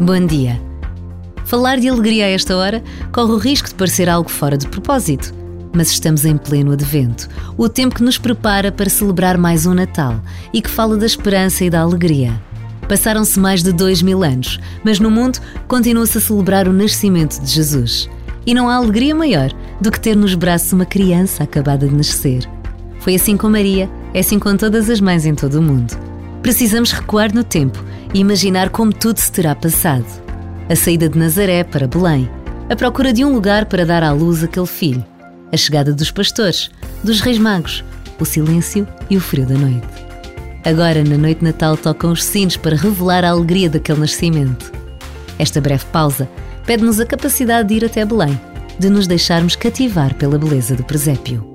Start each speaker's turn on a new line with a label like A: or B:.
A: Bom dia. Falar de alegria a esta hora corre o risco de parecer algo fora de propósito, mas estamos em pleno advento, o tempo que nos prepara para celebrar mais um Natal e que fala da esperança e da alegria. Passaram-se mais de dois mil anos, mas no mundo continua-se a celebrar o nascimento de Jesus. E não há alegria maior do que ter nos braços uma criança acabada de nascer. Foi assim com Maria, é assim com todas as mães em todo o mundo. Precisamos recuar no tempo e imaginar como tudo se terá passado. A saída de Nazaré para Belém, a procura de um lugar para dar à luz aquele filho, a chegada dos pastores, dos reis magos, o silêncio e o frio da noite. Agora, na noite de Natal, tocam os sinos para revelar a alegria daquele nascimento. Esta breve pausa pede-nos a capacidade de ir até Belém, de nos deixarmos cativar pela beleza do presépio.